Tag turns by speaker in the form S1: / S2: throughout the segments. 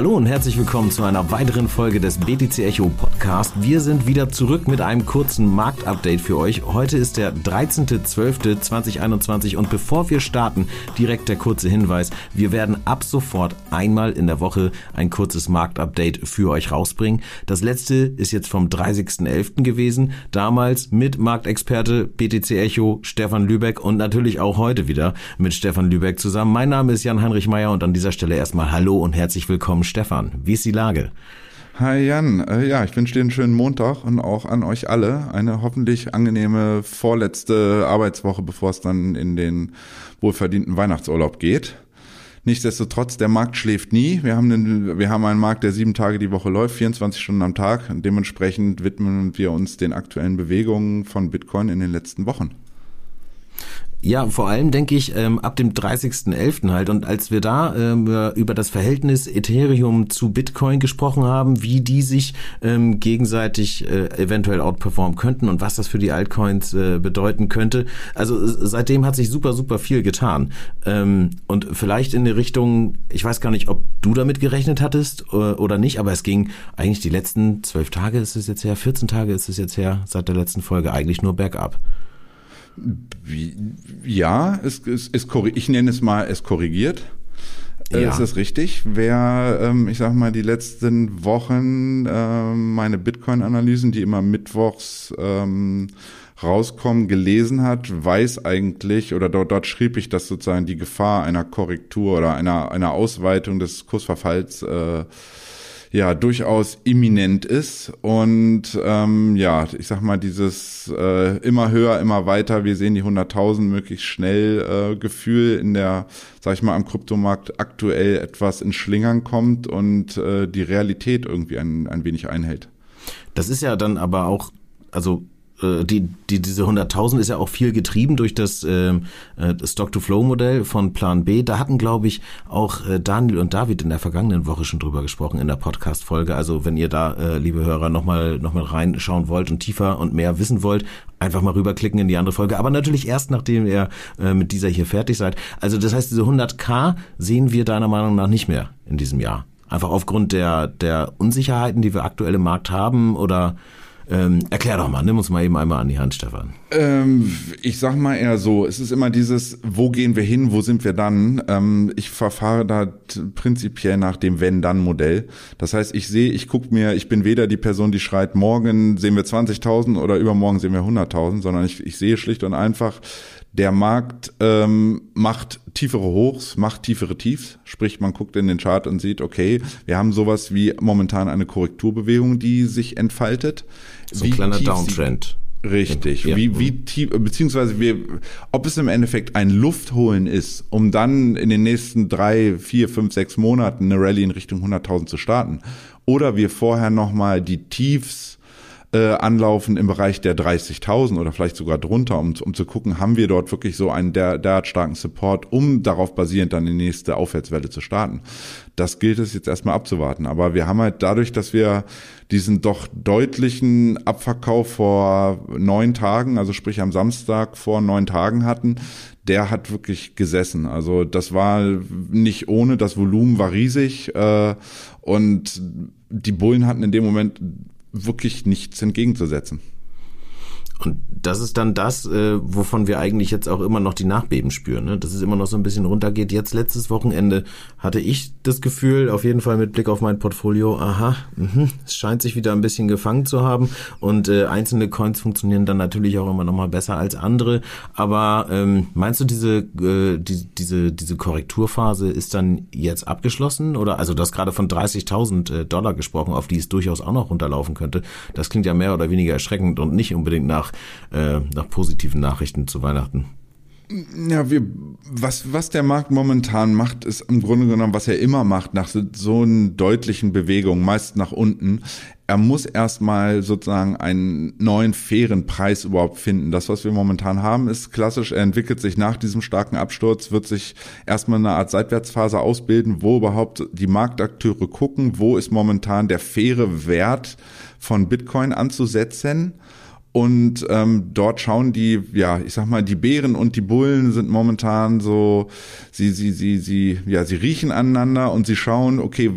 S1: Hallo und herzlich willkommen zu einer weiteren Folge des BTC Echo Podcast. Wir sind wieder zurück mit einem kurzen Marktupdate für euch. Heute ist der 13.12.2021 und bevor wir starten, direkt der kurze Hinweis. Wir werden ab sofort einmal in der Woche ein kurzes Marktupdate für euch rausbringen. Das letzte ist jetzt vom 30.11. gewesen. Damals mit Marktexperte BTC Echo Stefan Lübeck und natürlich auch heute wieder mit Stefan Lübeck zusammen. Mein Name ist Jan-Heinrich Meyer und an dieser Stelle erstmal Hallo und herzlich willkommen willkommen, Stefan. Wie ist die Lage?
S2: Hi Jan, äh, ja, ich wünsche dir einen schönen Montag und auch an euch alle eine hoffentlich angenehme vorletzte Arbeitswoche, bevor es dann in den wohlverdienten Weihnachtsurlaub geht. Nichtsdestotrotz, der Markt schläft nie. Wir haben, einen, wir haben einen Markt, der sieben Tage die Woche läuft, 24 Stunden am Tag. Dementsprechend widmen wir uns den aktuellen Bewegungen von Bitcoin in den letzten Wochen.
S1: Ja, vor allem denke ich ähm, ab dem 30.11. halt. Und als wir da ähm, über das Verhältnis Ethereum zu Bitcoin gesprochen haben, wie die sich ähm, gegenseitig äh, eventuell outperformen könnten und was das für die Altcoins äh, bedeuten könnte. Also seitdem hat sich super, super viel getan. Ähm, und vielleicht in die Richtung, ich weiß gar nicht, ob du damit gerechnet hattest äh, oder nicht, aber es ging eigentlich die letzten zwölf Tage ist es jetzt her, 14 Tage ist es jetzt her, seit der letzten Folge eigentlich nur bergab.
S2: Ja, es, es, es, ich nenne es mal, es korrigiert. Äh, ja. Ist das richtig? Wer, ähm, ich sag mal, die letzten Wochen ähm, meine Bitcoin-Analysen, die immer mittwochs ähm, rauskommen, gelesen hat, weiß eigentlich, oder dort, dort schrieb ich, dass sozusagen die Gefahr einer Korrektur oder einer, einer Ausweitung des Kursverfalls äh, ja durchaus imminent ist und ähm, ja, ich sag mal dieses äh, immer höher, immer weiter, wir sehen die 100.000 möglichst schnell äh, Gefühl in der, sag ich mal, am Kryptomarkt aktuell etwas in Schlingern kommt und äh, die Realität irgendwie ein, ein wenig einhält.
S1: Das ist ja dann aber auch, also äh, die, die, diese 100.000 ist ja auch viel getrieben durch das ähm, äh, Stock-to-Flow-Modell von Plan B. Da hatten, glaube ich, auch äh, Daniel und David in der vergangenen Woche schon drüber gesprochen in der Podcast-Folge. Also wenn ihr da, äh, liebe Hörer, nochmal noch mal reinschauen wollt und tiefer und mehr wissen wollt, einfach mal rüberklicken in die andere Folge. Aber natürlich erst, nachdem ihr äh, mit dieser hier fertig seid. Also das heißt, diese 100k sehen wir deiner Meinung nach nicht mehr in diesem Jahr. Einfach aufgrund der, der Unsicherheiten, die wir aktuell im Markt haben oder ähm, erklär doch mal, nimm uns mal eben einmal an die Hand, Stefan.
S2: Ähm, ich sag mal eher so, es ist immer dieses, wo gehen wir hin, wo sind wir dann? Ähm, ich verfahre da prinzipiell nach dem Wenn-Dann-Modell. Das heißt, ich sehe, ich gucke mir, ich bin weder die Person, die schreit, morgen sehen wir 20.000 oder übermorgen sehen wir 100.000, sondern ich, ich sehe schlicht und einfach, der Markt ähm, macht tiefere Hochs, macht tiefere Tiefs. Sprich, man guckt in den Chart und sieht, okay, wir haben sowas wie momentan eine Korrekturbewegung, die sich entfaltet.
S1: So ein kleiner Downtrend.
S2: Richtig. Ja. Wie, wie tief, beziehungsweise wir, ob es im Endeffekt ein Luftholen ist, um dann in den nächsten drei, vier, fünf, sechs Monaten eine Rallye in Richtung 100.000 zu starten. Oder wir vorher nochmal die Tiefs äh, anlaufen im Bereich der 30.000 oder vielleicht sogar drunter, um, um zu gucken, haben wir dort wirklich so einen der, derart starken Support, um darauf basierend dann die nächste Aufwärtswelle zu starten. Das gilt es jetzt erstmal abzuwarten. Aber wir haben halt dadurch, dass wir diesen doch deutlichen Abverkauf vor neun Tagen, also sprich am Samstag vor neun Tagen hatten, der hat wirklich gesessen. Also das war nicht ohne, das Volumen war riesig äh, und die Bullen hatten in dem Moment wirklich nichts entgegenzusetzen.
S1: Und das ist dann das, äh, wovon wir eigentlich jetzt auch immer noch die Nachbeben spüren, ne? dass es immer noch so ein bisschen runtergeht. Jetzt letztes Wochenende hatte ich das Gefühl, auf jeden Fall mit Blick auf mein Portfolio, aha, mh, es scheint sich wieder ein bisschen gefangen zu haben und äh, einzelne Coins funktionieren dann natürlich auch immer noch mal besser als andere. Aber ähm, meinst du, diese, äh, die, diese, diese Korrekturphase ist dann jetzt abgeschlossen? Oder also du hast gerade von 30.000 äh, Dollar gesprochen, auf die es durchaus auch noch runterlaufen könnte. Das klingt ja mehr oder weniger erschreckend und nicht unbedingt nach nach, äh, nach positiven Nachrichten zu Weihnachten.
S2: Ja, wir, was, was der Markt momentan macht, ist im Grunde genommen, was er immer macht, nach so, einer deutlichen Bewegung, meist nach unten. Er muss erstmal sozusagen einen neuen fairen Preis überhaupt finden. Das, was wir momentan haben, ist klassisch. Er entwickelt sich nach diesem starken Absturz, wird sich erstmal eine Art Seitwärtsphase ausbilden, wo überhaupt die Marktakteure gucken, wo ist momentan der faire Wert von Bitcoin anzusetzen Und ähm, dort schauen die, ja, ich sag mal, die Bären und die Bullen sind momentan so, sie, sie, sie, sie, ja, sie riechen aneinander und sie schauen, okay,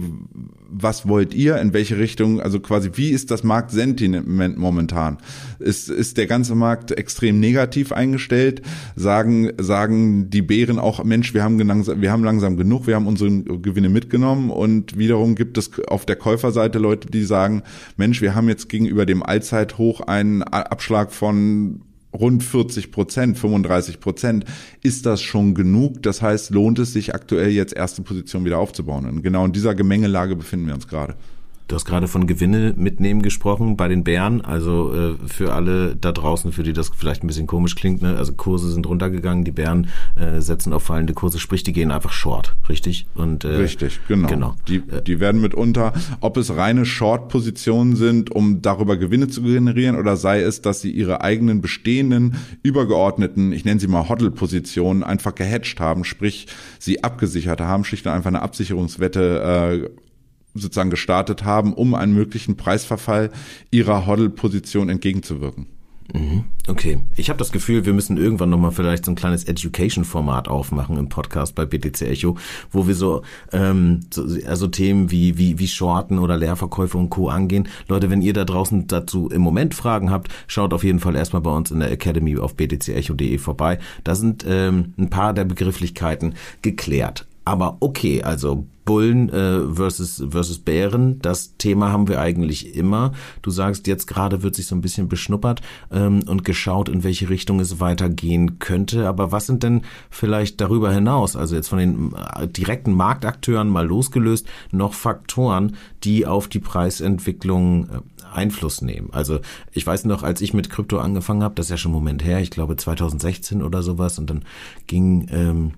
S2: was wollt ihr, in welche Richtung, also quasi, wie ist das Marktsentiment momentan? Ist, ist der ganze Markt extrem negativ eingestellt? Sagen, sagen die Bären auch, Mensch, wir haben, langsam, wir haben langsam genug, wir haben unsere Gewinne mitgenommen und wiederum gibt es auf der Käuferseite Leute, die sagen, Mensch, wir haben jetzt gegenüber dem Allzeithoch einen Abschlag von rund 40 Prozent, 35 Prozent, ist das schon genug? Das heißt, lohnt es sich aktuell jetzt erste Position wieder aufzubauen? Und genau in dieser Gemengelage befinden wir uns gerade.
S1: Du hast gerade von Gewinne mitnehmen gesprochen bei den Bären. Also äh, für alle da draußen, für die das vielleicht ein bisschen komisch klingt, ne? also Kurse sind runtergegangen, die Bären äh, setzen auf fallende Kurse, sprich, die gehen einfach short, richtig?
S2: Und, äh, richtig, genau. genau. Die, die werden mitunter, ob es reine Short-Positionen sind, um darüber Gewinne zu generieren, oder sei es, dass sie ihre eigenen bestehenden, übergeordneten, ich nenne sie mal Hodl-Positionen, einfach gehatcht haben, sprich, sie abgesichert haben, schlicht und einfach eine Absicherungswette äh, sozusagen gestartet haben, um einen möglichen Preisverfall ihrer Hodl-Position entgegenzuwirken.
S1: Mhm. Okay, ich habe das Gefühl, wir müssen irgendwann nochmal vielleicht so ein kleines Education-Format aufmachen im Podcast bei BTC Echo, wo wir so, ähm, so also Themen wie, wie, wie Shorten oder Leerverkäufe und Co. angehen. Leute, wenn ihr da draußen dazu im Moment Fragen habt, schaut auf jeden Fall erstmal bei uns in der Academy auf btcecho.de vorbei. Da sind ähm, ein paar der Begrifflichkeiten geklärt. Aber okay, also Bullen äh, versus, versus Bären, das Thema haben wir eigentlich immer. Du sagst, jetzt gerade wird sich so ein bisschen beschnuppert ähm, und geschaut, in welche Richtung es weitergehen könnte. Aber was sind denn vielleicht darüber hinaus, also jetzt von den äh, direkten Marktakteuren mal losgelöst, noch Faktoren, die auf die Preisentwicklung äh, Einfluss nehmen. Also ich weiß noch, als ich mit Krypto angefangen habe, das ist ja schon einen Moment her, ich glaube 2016 oder sowas, und dann ging ähm,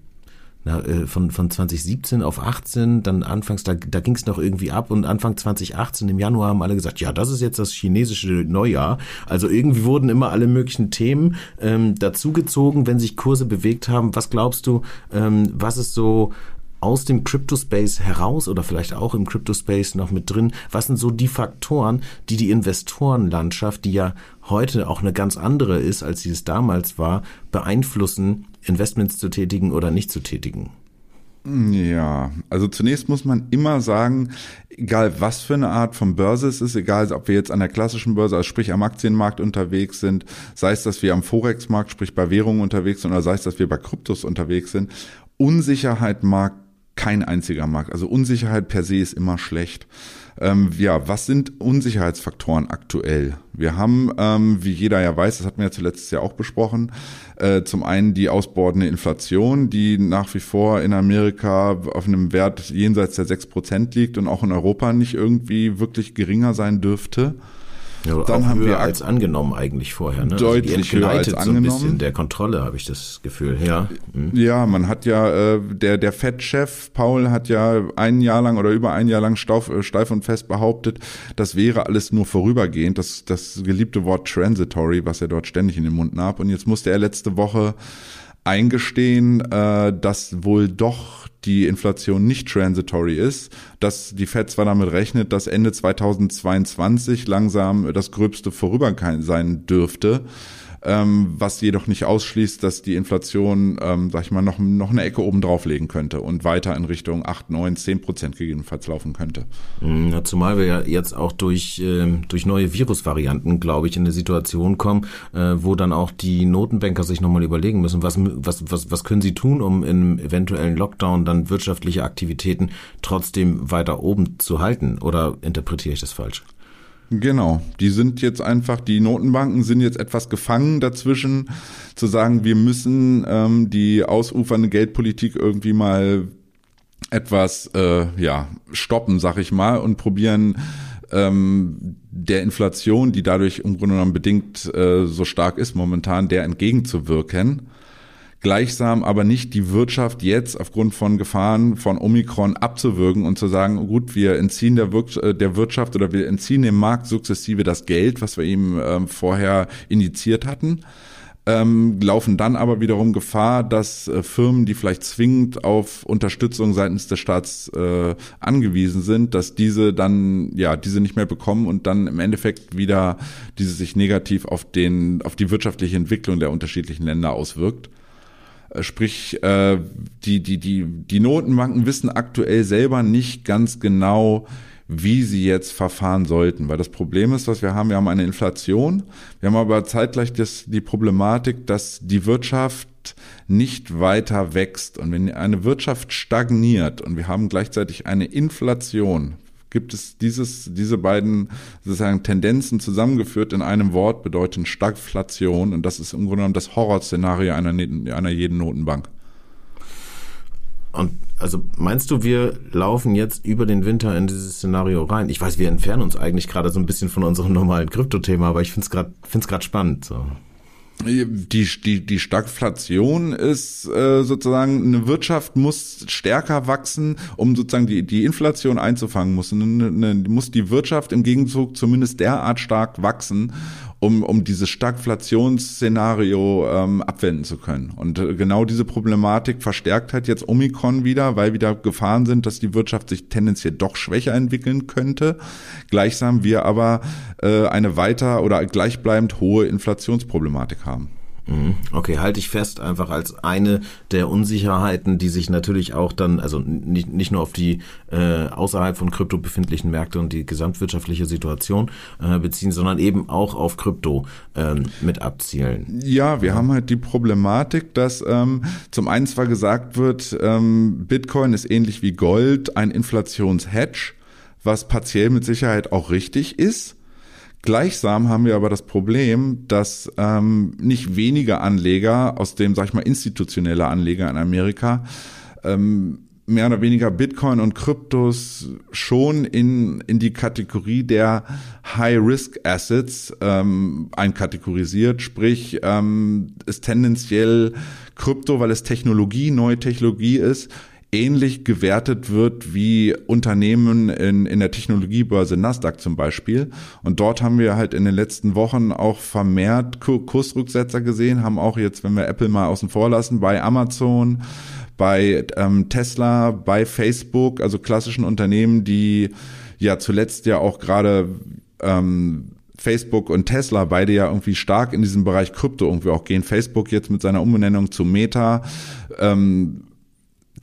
S1: na, äh, von, von 2017 auf 18, dann anfangs, da, da ging es noch irgendwie ab und Anfang 2018 im Januar haben alle gesagt, ja, das ist jetzt das chinesische Neujahr. Also irgendwie wurden immer alle möglichen Themen ähm, dazugezogen, wenn sich Kurse bewegt haben. Was glaubst du, ähm, was ist so aus dem Crypto-Space heraus oder vielleicht auch im Crypto-Space noch mit drin? Was sind so die Faktoren, die die Investorenlandschaft, die ja heute auch eine ganz andere ist, als sie es damals war, beeinflussen, Investments zu tätigen oder nicht zu tätigen?
S2: Ja, also zunächst muss man immer sagen, egal was für eine Art von Börse es ist, egal ob wir jetzt an der klassischen Börse, also sprich am Aktienmarkt unterwegs sind, sei es, dass wir am Forex-Markt, sprich bei Währungen unterwegs sind, oder sei es, dass wir bei Kryptos unterwegs sind, Unsicherheit mag kein einziger Markt. Also Unsicherheit per se ist immer schlecht. Ähm, ja, was sind Unsicherheitsfaktoren aktuell? Wir haben, ähm, wie jeder ja weiß, das hatten wir ja zuletzt ja auch besprochen, äh, zum einen die ausbordende Inflation, die nach wie vor in Amerika auf einem Wert jenseits der sechs Prozent liegt und auch in Europa nicht irgendwie wirklich geringer sein dürfte.
S1: Ja, dann haben wir als angenommen eigentlich vorher. Ne?
S2: Deutlich also höher als angenommen. So ein bisschen
S1: der Kontrolle habe ich das Gefühl. Ja,
S2: mhm. ja, man hat ja äh, der der Fed-Chef Paul hat ja ein Jahr lang oder über ein Jahr lang stauf, äh, steif und fest behauptet, das wäre alles nur vorübergehend. Das das geliebte Wort transitory, was er dort ständig in den Mund nahm. Und jetzt musste er letzte Woche eingestehen, äh, dass wohl doch die Inflation nicht transitory ist, dass die Fed zwar damit rechnet, dass Ende 2022 langsam das Gröbste vorüber sein dürfte, ähm, was jedoch nicht ausschließt, dass die Inflation, ähm, sag ich mal, noch, noch eine Ecke oben drauflegen könnte und weiter in Richtung 8, 9, 10 Prozent gegebenenfalls laufen könnte.
S1: Mhm, ja, zumal wir ja jetzt auch durch, äh, durch neue Virusvarianten, glaube ich, in eine Situation kommen, äh, wo dann auch die Notenbanker sich nochmal überlegen müssen, was, was, was, was können sie tun, um im eventuellen Lockdown dann wirtschaftliche Aktivitäten trotzdem weiter oben zu halten? Oder interpretiere ich das falsch?
S2: Genau, die sind jetzt einfach, die Notenbanken sind jetzt etwas gefangen dazwischen, zu sagen, wir müssen ähm, die ausufernde Geldpolitik irgendwie mal etwas äh, ja stoppen, sag ich mal, und probieren ähm, der Inflation, die dadurch im Grunde genommen bedingt äh, so stark ist momentan, der entgegenzuwirken gleichsam aber nicht die Wirtschaft jetzt aufgrund von Gefahren von Omikron abzuwürgen und zu sagen, gut, wir entziehen der, Wir äh, der Wirtschaft oder wir entziehen dem Markt sukzessive das Geld, was wir ihm ähm, vorher indiziert hatten. ähm, laufen dann aber wiederum Gefahr, dass äh, Firmen, die vielleicht zwingend auf Unterstützung seitens des Staats äh, angewiesen sind, dass diese dann ja diese nicht mehr bekommen und dann im Endeffekt wieder diese sich negativ auf den auf die wirtschaftliche Entwicklung der unterschiedlichen Länder auswirkt. Äh, sprich, äh, die, die, die, die Notenbanken wissen aktuell selber nicht ganz genau, wie sie jetzt verfahren sollten. Weil das Problem ist, was wir haben, wir haben eine Inflation, wir haben aber zeitgleich das, die Problematik, dass die Wirtschaft nicht weiter wächst. Und wenn eine Wirtschaft stagniert und wir haben gleichzeitig eine Inflation, gibt es dieses, diese beiden sozusagen Tendenzen zusammengeführt in einem Wort, bedeuten Stagflation. Und das ist im Grunde genommen das Horrorszenario einer, einer jeden Notenbank.
S1: Und also meinst du, wir laufen jetzt über den Winter in dieses Szenario rein? Ich weiß, wir entfernen uns eigentlich gerade so ein bisschen von unserem normalen Kryptothema, aber ich finde es gerade spannend. So.
S2: Die, die, die Stagflation ist äh, sozusagen, eine Wirtschaft muss stärker wachsen, um sozusagen die, die Inflation einzufangen, muss, eine, eine, muss die Wirtschaft im Gegenzug zumindest derart stark wachsen, um, um dieses Stagflationsszenario ähm, abwenden zu können. Und äh, genau diese Problematik verstärkt halt jetzt Omikron wieder, weil wieder Gefahren sind, dass die Wirtschaft sich tendenziell doch schwächer entwickeln könnte. Gleichsam wir aber äh, eine weiter oder gleichbleibend hohe Inflationsproblematik haben.
S1: Mhm. Okay, halte ich fest, einfach als eine der Unsicherheiten, die sich natürlich auch dann, also nicht, nicht nur auf die äh, außerhalb von Krypto befindlichen Märkte und die gesamtwirtschaftliche Situation äh, beziehen, sondern eben auch auf Krypto ähm, mit abzielen.
S2: Ja, wir haben halt die Problematik, dass ähm, zum einen zwar gesagt wird, ähm, Bitcoin ist ähnlich wie Gold ein Inflationshedge, was partiell mit Sicherheit auch richtig ist. Gleichsam haben wir aber das Problem, dass ähm, nicht wenige Anleger, aus dem, sag ich mal, institutionelle Anleger in Amerika, ähm, mehr oder weniger Bitcoin und Kryptos schon in, in die Kategorie der High-Risk-Assets ähm, einkategorisiert. Sprich, ähm, ist tendenziell Krypto, weil es Technologie, neue Technologie ist, ähnlich gewertet wird wie Unternehmen in, in der Technologiebörse Nasdaq zum Beispiel. Und dort haben wir halt in den letzten Wochen auch vermehrt Kursrücksetzer gesehen, haben auch jetzt, wenn wir Apple mal außen vor lassen, bei Amazon, bei ähm, Tesla, bei Facebook, also klassischen Unternehmen, die ja zuletzt ja auch gerade ähm, Facebook und Tesla beide ja irgendwie stark in diesem Bereich Krypto irgendwie auch gehen. Facebook jetzt mit seiner Umbenennung zu Meta, ähm,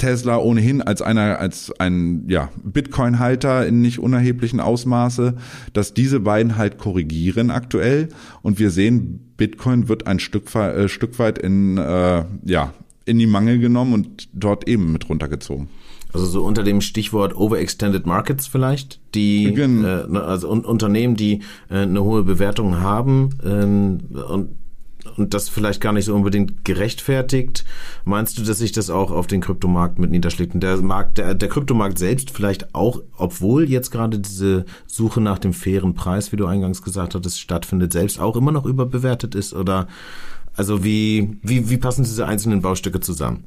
S2: Tesla ohnehin als einer, als ein, ja, Bitcoin-Halter in nicht unerheblichen Ausmaße, dass diese beiden halt korrigieren aktuell und wir sehen, Bitcoin wird ein Stück, äh, Stück weit in, äh, ja, in die Mangel genommen und dort eben mit runtergezogen.
S1: Also so unter dem Stichwort Overextended Markets vielleicht, die äh, ne, also un Unternehmen, die äh, eine hohe Bewertung haben ähm, und und das vielleicht gar nicht so unbedingt gerechtfertigt. Meinst du, dass sich das auch auf den Kryptomarkt mit niederschlägt? Und der Markt, der, der Kryptomarkt selbst vielleicht auch, obwohl jetzt gerade diese Suche nach dem fairen Preis, wie du eingangs gesagt hattest, stattfindet, selbst auch immer noch überbewertet ist? Oder also wie, wie, wie passen diese einzelnen Baustücke zusammen?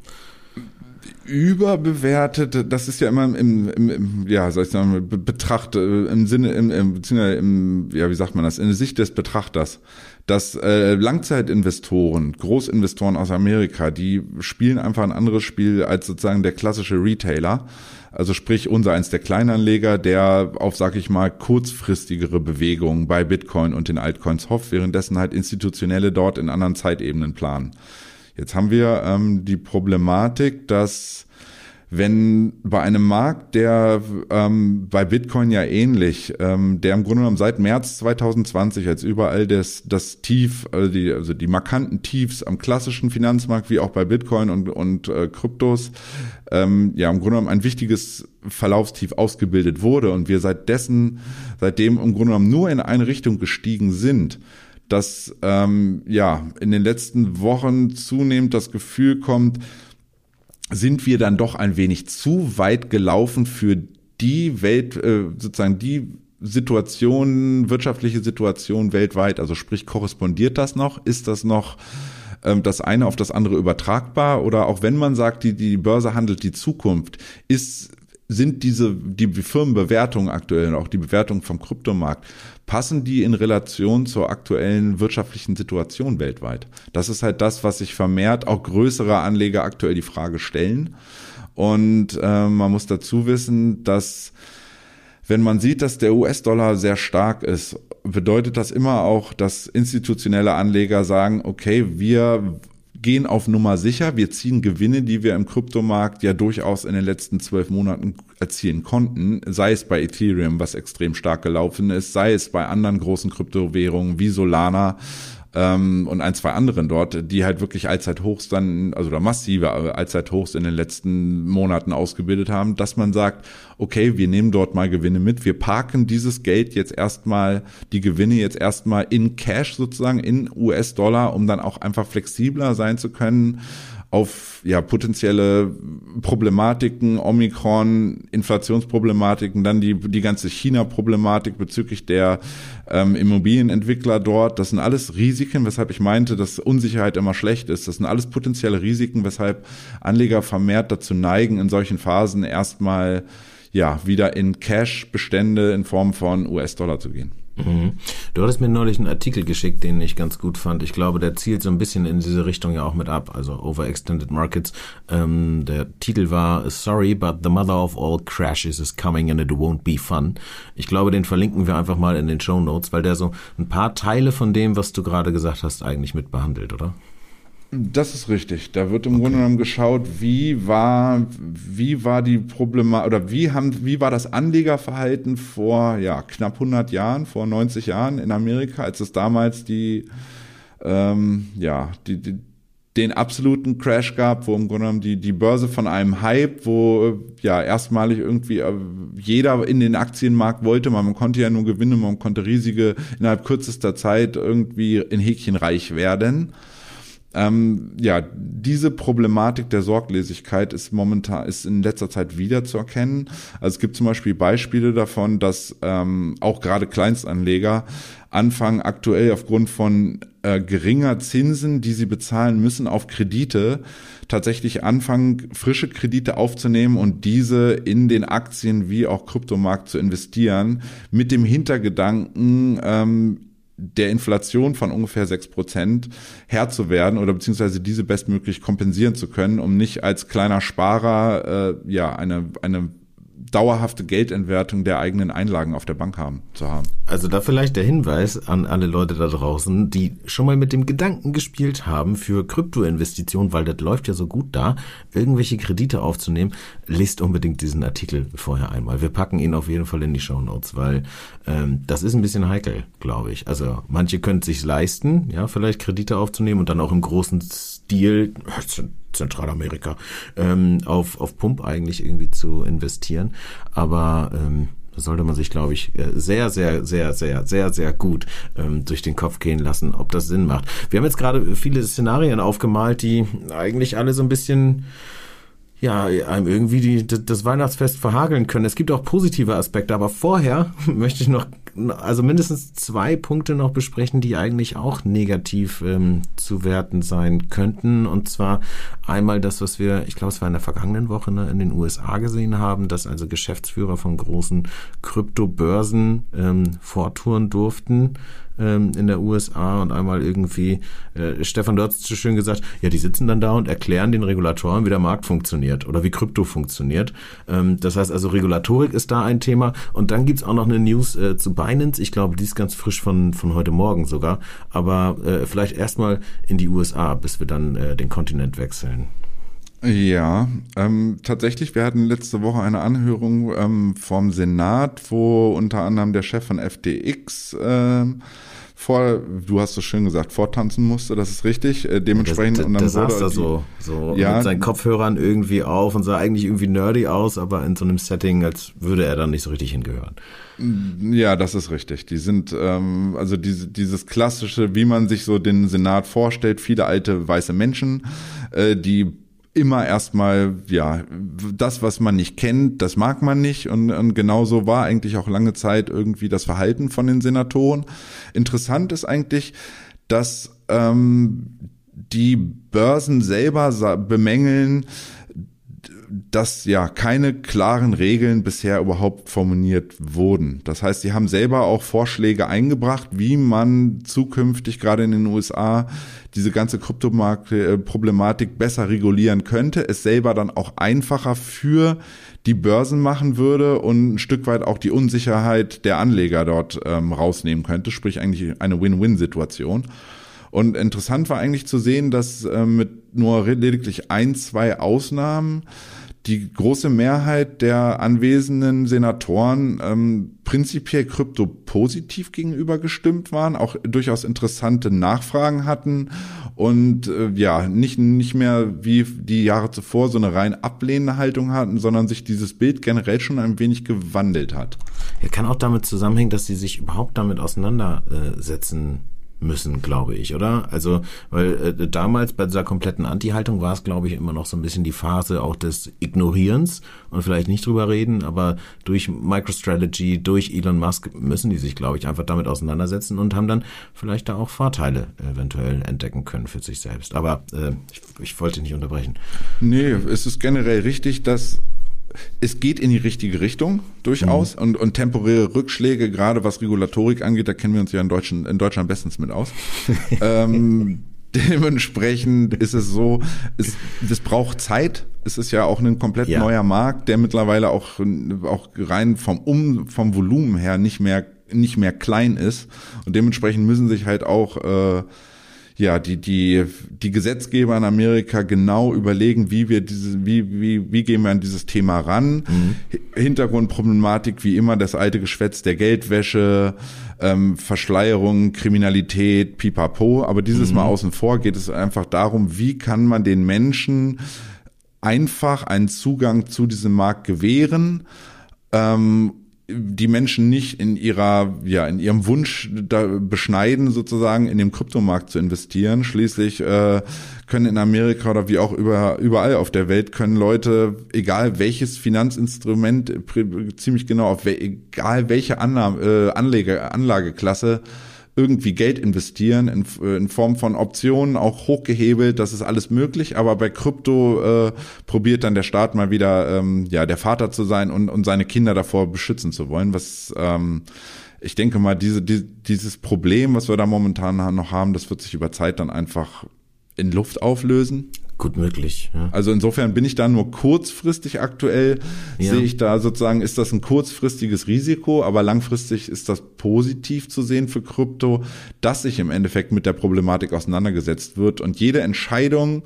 S2: Überbewertet, das ist ja immer im, im, im ja, soll ich sagen, Betracht, äh, im Sinne, im, im, im, ja, wie sagt man das, in der Sicht des Betrachters dass äh, Langzeitinvestoren, Großinvestoren aus Amerika, die spielen einfach ein anderes Spiel als sozusagen der klassische Retailer. Also sprich unser eins der Kleinanleger, der auf, sag ich mal, kurzfristigere Bewegungen bei Bitcoin und den Altcoins hofft, währenddessen halt Institutionelle dort in anderen Zeitebenen planen. Jetzt haben wir ähm, die Problematik, dass wenn bei einem Markt, der ähm, bei Bitcoin ja ähnlich, ähm, der im Grunde genommen seit März 2020 als überall das, das Tief, also die, also die markanten Tiefs am klassischen Finanzmarkt wie auch bei Bitcoin und, und äh, Kryptos, ähm, ja im Grunde genommen ein wichtiges Verlaufstief ausgebildet wurde und wir seit dessen, seitdem im Grunde genommen nur in eine Richtung gestiegen sind, dass ähm, ja in den letzten Wochen zunehmend das Gefühl kommt, sind wir dann doch ein wenig zu weit gelaufen für die Welt, äh, sozusagen die Situation, wirtschaftliche Situation weltweit. Also sprich, korrespondiert das noch? Ist das noch ähm, das eine auf das andere übertragbar? Oder auch wenn man sagt, die, die Börse handelt die Zukunft, ist sind diese, die Firmenbewertungen aktuell und auch die Bewertung vom Kryptomarkt, passen die in Relation zur aktuellen wirtschaftlichen Situation weltweit? Das ist halt das, was sich vermehrt auch größere Anleger aktuell die Frage stellen. Und äh, man muss dazu wissen, dass wenn man sieht, dass der US-Dollar sehr stark ist, bedeutet das immer auch, dass institutionelle Anleger sagen, okay, wir gehen auf Nummer sicher. Wir ziehen Gewinne, die wir im Kryptomarkt ja durchaus in den letzten zwölf Monaten erzielen konnten, sei es bei Ethereum, was extrem stark gelaufen ist, sei es bei anderen großen Kryptowährungen wie Solana ähm, und ein, zwei anderen dort, die halt wirklich Allzeithochs dann, also oder massive Allzeithochs in den letzten Monaten ausgebildet haben, dass man sagt, okay, wir nehmen dort mal Gewinne mit, wir parken dieses Geld jetzt erstmal, die Gewinne jetzt erstmal in Cash sozusagen, in US-Dollar, um dann auch einfach flexibler sein zu können auf ja potenzielle Problematiken, Omikron, Inflationsproblematiken, dann die die ganze China-Problematik bezüglich der ähm, Immobilienentwickler dort. Das sind alles Risiken, weshalb ich meinte, dass Unsicherheit immer schlecht ist. Das sind alles potenzielle Risiken, weshalb Anleger vermehrt dazu neigen, in solchen Phasen erstmal ja wieder in Cash-Bestände in Form von US-Dollar zu gehen.
S1: Mhm. Du hattest mir neulich einen Artikel geschickt, den ich ganz gut fand. Ich glaube, der zielt so ein bisschen in diese Richtung ja auch mit ab, also Overextended Markets. Ähm, der Titel war Sorry, but the mother of all crashes is coming and it won't be fun. Ich glaube, den verlinken wir einfach mal in den Show Notes, weil der so ein paar Teile von dem, was du gerade gesagt hast, eigentlich mit behandelt, oder?
S2: Das ist richtig. Da wird im okay. Grunde genommen geschaut, wie war, wie war die Problematik oder wie haben, wie war das Anlegerverhalten vor ja, knapp 100 Jahren, vor 90 Jahren in Amerika, als es damals die, ähm, ja, die, die, den absoluten Crash gab, wo im Grunde genommen die, die Börse von einem Hype, wo ja erstmalig irgendwie äh, jeder in den Aktienmarkt wollte, man konnte ja nur gewinnen, man konnte riesige innerhalb kürzester Zeit irgendwie in Häkchen reich werden. Ähm, ja, diese Problematik der Sorglosigkeit ist momentan, ist in letzter Zeit wieder zu erkennen. Also es gibt zum Beispiel Beispiele davon, dass ähm, auch gerade Kleinstanleger anfangen aktuell aufgrund von äh, geringer Zinsen, die sie bezahlen müssen auf Kredite, tatsächlich anfangen, frische Kredite aufzunehmen und diese in den Aktien wie auch Kryptomarkt zu investieren, mit dem Hintergedanken, ähm, der Inflation von ungefähr sechs Prozent Herr zu werden oder beziehungsweise diese bestmöglich kompensieren zu können, um nicht als kleiner Sparer äh, ja eine, eine dauerhafte Geldentwertung der eigenen Einlagen auf der Bank haben, zu haben.
S1: Also da vielleicht der Hinweis an alle Leute da draußen, die schon mal mit dem Gedanken gespielt haben, für Kryptoinvestitionen, weil das läuft ja so gut da, irgendwelche Kredite aufzunehmen, lest unbedingt diesen Artikel vorher einmal. Wir packen ihn auf jeden Fall in die Show Notes, weil ähm, das ist ein bisschen heikel, glaube ich. Also manche können es sich leisten, ja, vielleicht Kredite aufzunehmen und dann auch im großen Stil Zentralamerika, ähm, auf, auf Pump eigentlich irgendwie zu investieren. Aber ähm, sollte man sich, glaube ich, äh, sehr, sehr, sehr, sehr, sehr, sehr gut ähm, durch den Kopf gehen lassen, ob das Sinn macht. Wir haben jetzt gerade viele Szenarien aufgemalt, die eigentlich alle so ein bisschen ja, einem irgendwie die, das Weihnachtsfest verhageln können. Es gibt auch positive Aspekte, aber vorher möchte ich noch also mindestens zwei Punkte noch besprechen, die eigentlich auch negativ ähm, zu werten sein könnten. Und zwar einmal das, was wir, ich glaube, es war in der vergangenen Woche ne, in den USA gesehen haben, dass also Geschäftsführer von großen Kryptobörsen ähm, vortouren durften ähm, in der USA und einmal irgendwie, äh, Stefan, du hast so schön gesagt, ja, die sitzen dann da und erklären den Regulatoren, wie der Markt funktioniert oder wie Krypto funktioniert. Ähm, das heißt also, Regulatorik ist da ein Thema. Und dann gibt's auch noch eine News äh, zu Binance. Ich glaube, die ist ganz frisch von, von heute Morgen sogar. Aber äh, vielleicht erstmal in die USA, bis wir dann äh, den Kontinent wechseln.
S2: Ja, ähm, tatsächlich, wir hatten letzte Woche eine Anhörung ähm, vom Senat, wo unter anderem der Chef von FDX ähm, vor, du hast so schön gesagt, vortanzen musste, das ist richtig. Äh, dementsprechend
S1: das,
S2: und
S1: dann der saß da so, so ja, mit seinen Kopfhörern irgendwie auf und sah eigentlich irgendwie nerdy aus, aber in so einem Setting, als würde er dann nicht so richtig hingehören.
S2: Ja, das ist richtig. Die sind ähm, also diese, dieses klassische, wie man sich so den Senat vorstellt, viele alte weiße Menschen, äh, die immer erstmal, ja, das, was man nicht kennt, das mag man nicht. Und, und genauso war eigentlich auch lange Zeit irgendwie das Verhalten von den Senatoren. Interessant ist eigentlich, dass ähm, die Börsen selber bemängeln, dass ja keine klaren Regeln bisher überhaupt formuliert wurden. Das heißt, sie haben selber auch Vorschläge eingebracht, wie man zukünftig gerade in den USA diese ganze Kryptomarkt-Problematik besser regulieren könnte, es selber dann auch einfacher für die Börsen machen würde und ein Stück weit auch die Unsicherheit der Anleger dort ähm, rausnehmen könnte, sprich eigentlich eine Win-Win-Situation. Und interessant war eigentlich zu sehen, dass äh, mit nur lediglich ein, zwei Ausnahmen die große Mehrheit der anwesenden Senatoren ähm, prinzipiell Krypto positiv gegenüber gestimmt waren, auch durchaus interessante Nachfragen hatten und äh, ja, nicht, nicht mehr wie die Jahre zuvor so eine rein ablehnende Haltung hatten, sondern sich dieses Bild generell schon ein wenig gewandelt hat.
S1: Ja, kann auch damit zusammenhängen, dass sie sich überhaupt damit auseinandersetzen müssen, glaube ich, oder? Also, weil äh, damals bei dieser kompletten Anti-Haltung war es, glaube ich, immer noch so ein bisschen die Phase auch des Ignorierens und vielleicht nicht drüber reden, aber durch MicroStrategy, durch Elon Musk müssen die sich, glaube ich, einfach damit auseinandersetzen und haben dann vielleicht da auch Vorteile eventuell entdecken können für sich selbst. Aber äh, ich, ich wollte nicht unterbrechen.
S2: Nee, es ist generell richtig, dass es geht in die richtige Richtung durchaus mhm. und, und temporäre Rückschläge, gerade was Regulatorik angeht, da kennen wir uns ja in, Deutschen, in Deutschland bestens mit aus. ähm, dementsprechend ist es so, es, das braucht Zeit. Es ist ja auch ein komplett ja. neuer Markt, der mittlerweile auch, auch rein vom, um, vom Volumen her nicht mehr, nicht mehr klein ist. Und dementsprechend müssen sich halt auch äh, ja, die, die, die Gesetzgeber in Amerika genau überlegen, wie wir diese, wie, wie, wie gehen wir an dieses Thema ran. Mhm. Hintergrundproblematik, wie immer, das alte Geschwätz der Geldwäsche, ähm, Verschleierung, Kriminalität, pipapo. Aber dieses mhm. Mal außen vor geht es einfach darum, wie kann man den Menschen einfach einen Zugang zu diesem Markt gewähren, ähm, die Menschen nicht in ihrer, ja, in ihrem Wunsch da beschneiden, sozusagen in dem Kryptomarkt zu investieren. Schließlich äh, können in Amerika oder wie auch über, überall auf der Welt können Leute, egal welches Finanzinstrument, ziemlich genau auf egal welche Annahme, äh, Anlage, Anlageklasse irgendwie Geld investieren in, in Form von Optionen, auch hochgehebelt, das ist alles möglich, aber bei Krypto äh, probiert dann der Staat mal wieder ähm, ja der Vater zu sein und, und seine Kinder davor beschützen zu wollen, was ähm, ich denke mal, diese, die, dieses Problem, was wir da momentan noch haben, das wird sich über Zeit dann einfach in Luft auflösen.
S1: Gut möglich. Ja.
S2: Also insofern bin ich da nur kurzfristig aktuell, ja. sehe ich da sozusagen, ist das ein kurzfristiges Risiko, aber langfristig ist das positiv zu sehen für Krypto, dass sich im Endeffekt mit der Problematik auseinandergesetzt wird und jede Entscheidung,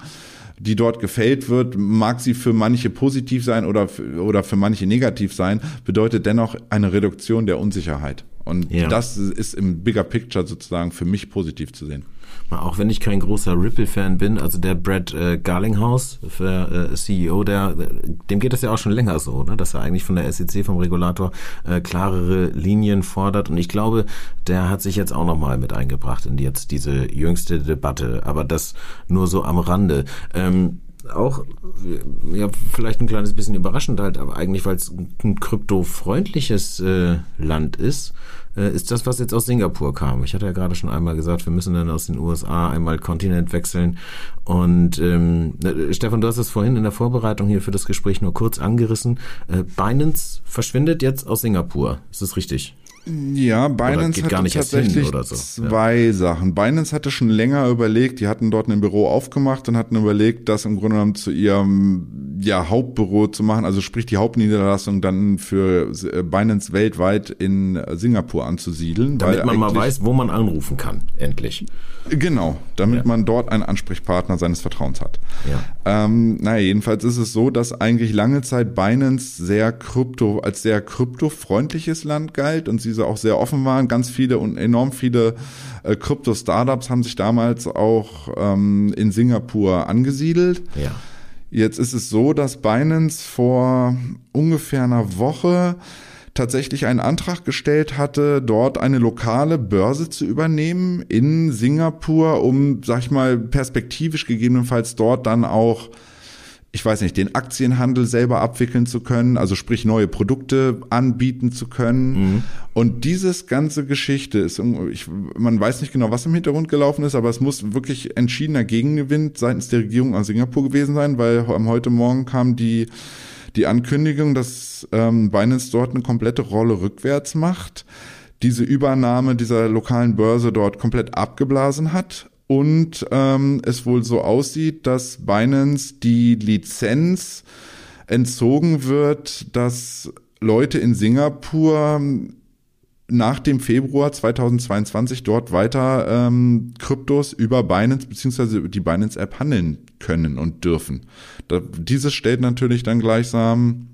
S2: die dort gefällt wird, mag sie für manche positiv sein oder, oder für manche negativ sein, bedeutet dennoch eine Reduktion der Unsicherheit. Und ja. das ist im Bigger Picture sozusagen für mich positiv zu sehen.
S1: Auch wenn ich kein großer Ripple-Fan bin, also der Brad äh, Garlinghouse, der äh, CEO, der, dem geht es ja auch schon länger so, ne, dass er eigentlich von der SEC, vom Regulator, äh, klarere Linien fordert. Und ich glaube, der hat sich jetzt auch nochmal mit eingebracht in jetzt diese jüngste Debatte. Aber das nur so am Rande. Ähm, auch ja vielleicht ein kleines bisschen überraschend halt, aber eigentlich weil es ein kryptofreundliches äh, Land ist, äh, ist das, was jetzt aus Singapur kam. Ich hatte ja gerade schon einmal gesagt, wir müssen dann aus den USA einmal Kontinent wechseln. Und ähm, äh, Stefan, du hast es vorhin in der Vorbereitung hier für das Gespräch nur kurz angerissen. Äh, Binance verschwindet jetzt aus Singapur. Ist das richtig?
S2: Ja, Binance hatte tatsächlich so. zwei ja. Sachen. Binance hatte schon länger überlegt, die hatten dort ein Büro aufgemacht und hatten überlegt, das im Grunde genommen zu ihrem ja, Hauptbüro zu machen, also sprich die Hauptniederlassung dann für äh, Binance weltweit in Singapur anzusiedeln.
S1: Damit man mal weiß, wo man anrufen kann, endlich.
S2: Genau, damit ja. man dort einen Ansprechpartner seines Vertrauens hat. Ja. Ähm, naja, jedenfalls ist es so, dass eigentlich lange Zeit Binance sehr krypto, als sehr kryptofreundliches Land galt und sie so auch sehr offen waren. Ganz viele und enorm viele äh, Krypto-Startups haben sich damals auch ähm, in Singapur angesiedelt. Ja. Jetzt ist es so, dass Binance vor ungefähr einer Woche tatsächlich einen Antrag gestellt hatte, dort eine lokale Börse zu übernehmen in Singapur, um, sag ich mal, perspektivisch gegebenenfalls dort dann auch ich weiß nicht, den Aktienhandel selber abwickeln zu können, also sprich neue Produkte anbieten zu können. Mhm. Und dieses ganze Geschichte ist, ich, man weiß nicht genau, was im Hintergrund gelaufen ist, aber es muss wirklich entschiedener Gegengewinn seitens der Regierung aus Singapur gewesen sein, weil heute Morgen kam die die Ankündigung, dass ähm, Binance dort eine komplette Rolle rückwärts macht, diese Übernahme dieser lokalen Börse dort komplett abgeblasen hat und ähm, es wohl so aussieht, dass Binance die Lizenz entzogen wird, dass Leute in Singapur nach dem Februar 2022 dort weiter ähm, Kryptos über Binance beziehungsweise die Binance App handeln können und dürfen. Da, dieses stellt natürlich dann gleichsam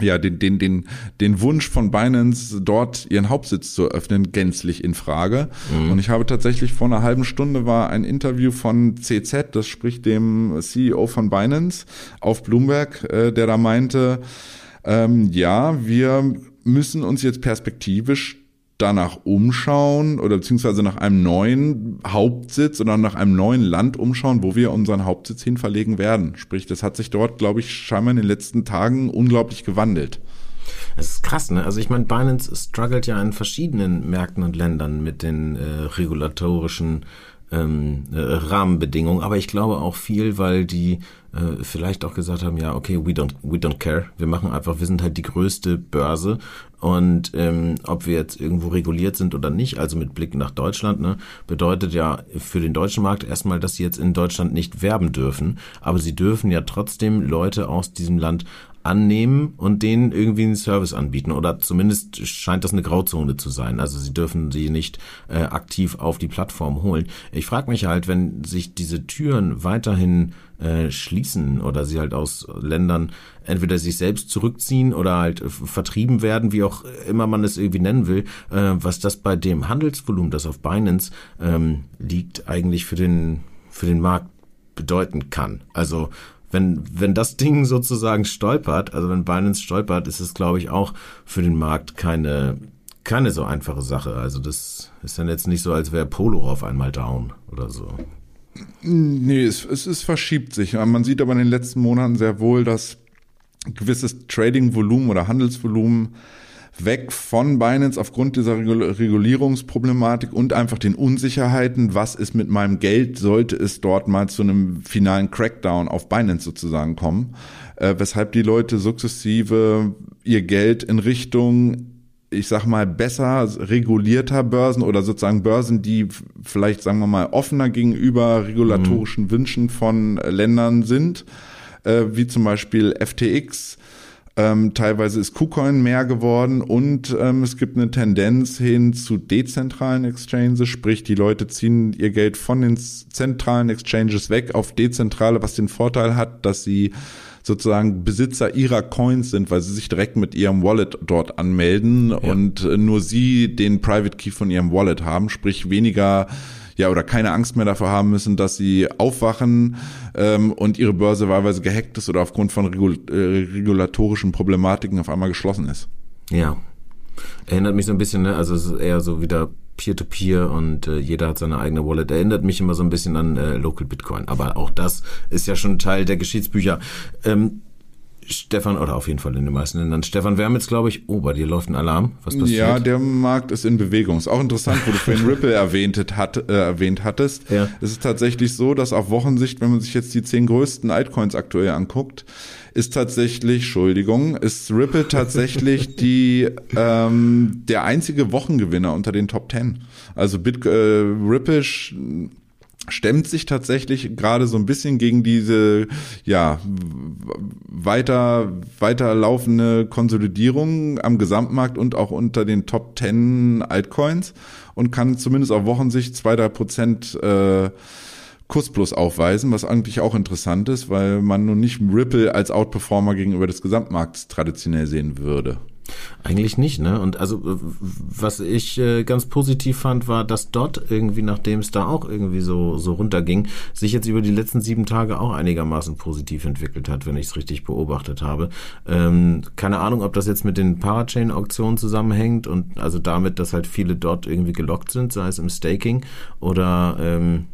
S2: ja, den, den, den, den Wunsch von Binance, dort ihren Hauptsitz zu öffnen, gänzlich in Frage. Mhm. Und ich habe tatsächlich vor einer halben Stunde war ein Interview von CZ, das spricht dem CEO von Binance auf Bloomberg, äh, der da meinte, ähm, ja, wir müssen uns jetzt perspektivisch danach umschauen oder beziehungsweise nach einem neuen Hauptsitz oder nach einem neuen Land umschauen, wo wir unseren Hauptsitz hin werden. Sprich, das hat sich dort, glaube ich, scheinbar in den letzten Tagen unglaublich gewandelt.
S1: Es ist krass, ne? Also ich meine, Binance struggelt ja in verschiedenen Märkten und Ländern mit den äh, regulatorischen ähm, äh, Rahmenbedingungen, aber ich glaube auch viel, weil die äh, vielleicht auch gesagt haben, ja, okay, we don't, we don't care. Wir machen einfach, wir sind halt die größte Börse. Und ähm, ob wir jetzt irgendwo reguliert sind oder nicht, also mit Blick nach Deutschland, ne, bedeutet ja für den deutschen Markt erstmal, dass sie jetzt in Deutschland nicht werben dürfen, aber sie dürfen ja trotzdem Leute aus diesem Land annehmen und denen irgendwie einen Service anbieten. Oder zumindest scheint das eine Grauzone zu sein. Also sie dürfen sie nicht äh, aktiv auf die Plattform holen. Ich frage mich halt, wenn sich diese Türen weiterhin äh, schließen oder sie halt aus Ländern entweder sich selbst zurückziehen oder halt äh, vertrieben werden, wie auch immer man es irgendwie nennen will, äh, was das bei dem Handelsvolumen, das auf Binance ähm, liegt, eigentlich für den, für den Markt bedeuten kann. Also wenn, wenn das Ding sozusagen stolpert, also wenn Binance stolpert, ist es, glaube ich, auch für den Markt keine, keine so einfache Sache. Also das ist dann jetzt nicht so, als wäre Polo auf einmal down oder so.
S2: Nee, es, es, es verschiebt sich. Man sieht aber in den letzten Monaten sehr wohl, dass gewisses Trading-Volumen oder Handelsvolumen weg von Binance aufgrund dieser Regulierungsproblematik und einfach den Unsicherheiten, was ist mit meinem Geld, sollte es dort mal zu einem finalen Crackdown auf Binance sozusagen kommen, äh, weshalb die Leute sukzessive ihr Geld in Richtung ich sag mal, besser regulierter Börsen oder sozusagen Börsen, die vielleicht, sagen wir mal, offener gegenüber regulatorischen mhm. Wünschen von Ländern sind, äh, wie zum Beispiel FTX, ähm, teilweise ist KuCoin mehr geworden und ähm, es gibt eine Tendenz hin zu dezentralen Exchanges, sprich die Leute ziehen ihr Geld von den zentralen Exchanges weg auf dezentrale, was den Vorteil hat, dass sie sozusagen Besitzer ihrer Coins sind, weil sie sich direkt mit ihrem Wallet dort anmelden ja. und äh, nur sie den Private Key von ihrem Wallet haben, sprich weniger ja oder keine Angst mehr davor haben müssen, dass sie aufwachen ähm, und ihre Börse wahlweise gehackt ist oder aufgrund von regul äh, regulatorischen Problematiken auf einmal geschlossen ist.
S1: Ja. Erinnert mich so ein bisschen, ne? also es ist eher so wieder Peer-to-Peer -Peer und äh, jeder hat seine eigene Wallet. Erinnert mich immer so ein bisschen an äh, Local Bitcoin. Aber auch das ist ja schon Teil der Geschichtsbücher. Ähm, Stefan, oder auf jeden Fall in den meisten Ländern. Stefan Wermitz, glaube ich, oh, bei dir läuft ein Alarm.
S2: Was passiert? Ja, der Markt ist in Bewegung. Ist auch interessant, wo du vorhin Ripple erwähnt, hat, äh, erwähnt hattest. Ja. Es ist tatsächlich so, dass auf Wochensicht, wenn man sich jetzt die zehn größten Altcoins aktuell anguckt, ist tatsächlich, Entschuldigung, ist Ripple tatsächlich die ähm, der einzige Wochengewinner unter den Top Ten. Also Bit, äh, Ripple stemmt sich tatsächlich gerade so ein bisschen gegen diese ja weiter weiter laufende Konsolidierung am Gesamtmarkt und auch unter den Top 10 Altcoins und kann zumindest auf Wochensicht zwei drei Prozent äh, Kursplus aufweisen, was eigentlich auch interessant ist, weil man nun nicht Ripple als Outperformer gegenüber des Gesamtmarkts traditionell sehen würde.
S1: Eigentlich nicht, ne? Und also was ich äh, ganz positiv fand, war, dass dort irgendwie, nachdem es da auch irgendwie so so runterging, sich jetzt über die letzten sieben Tage auch einigermaßen positiv entwickelt hat, wenn ich es richtig beobachtet habe. Ähm, keine Ahnung, ob das jetzt mit den Parachain-Auktionen zusammenhängt und also damit, dass halt viele dort irgendwie gelockt sind, sei es im Staking oder ähm,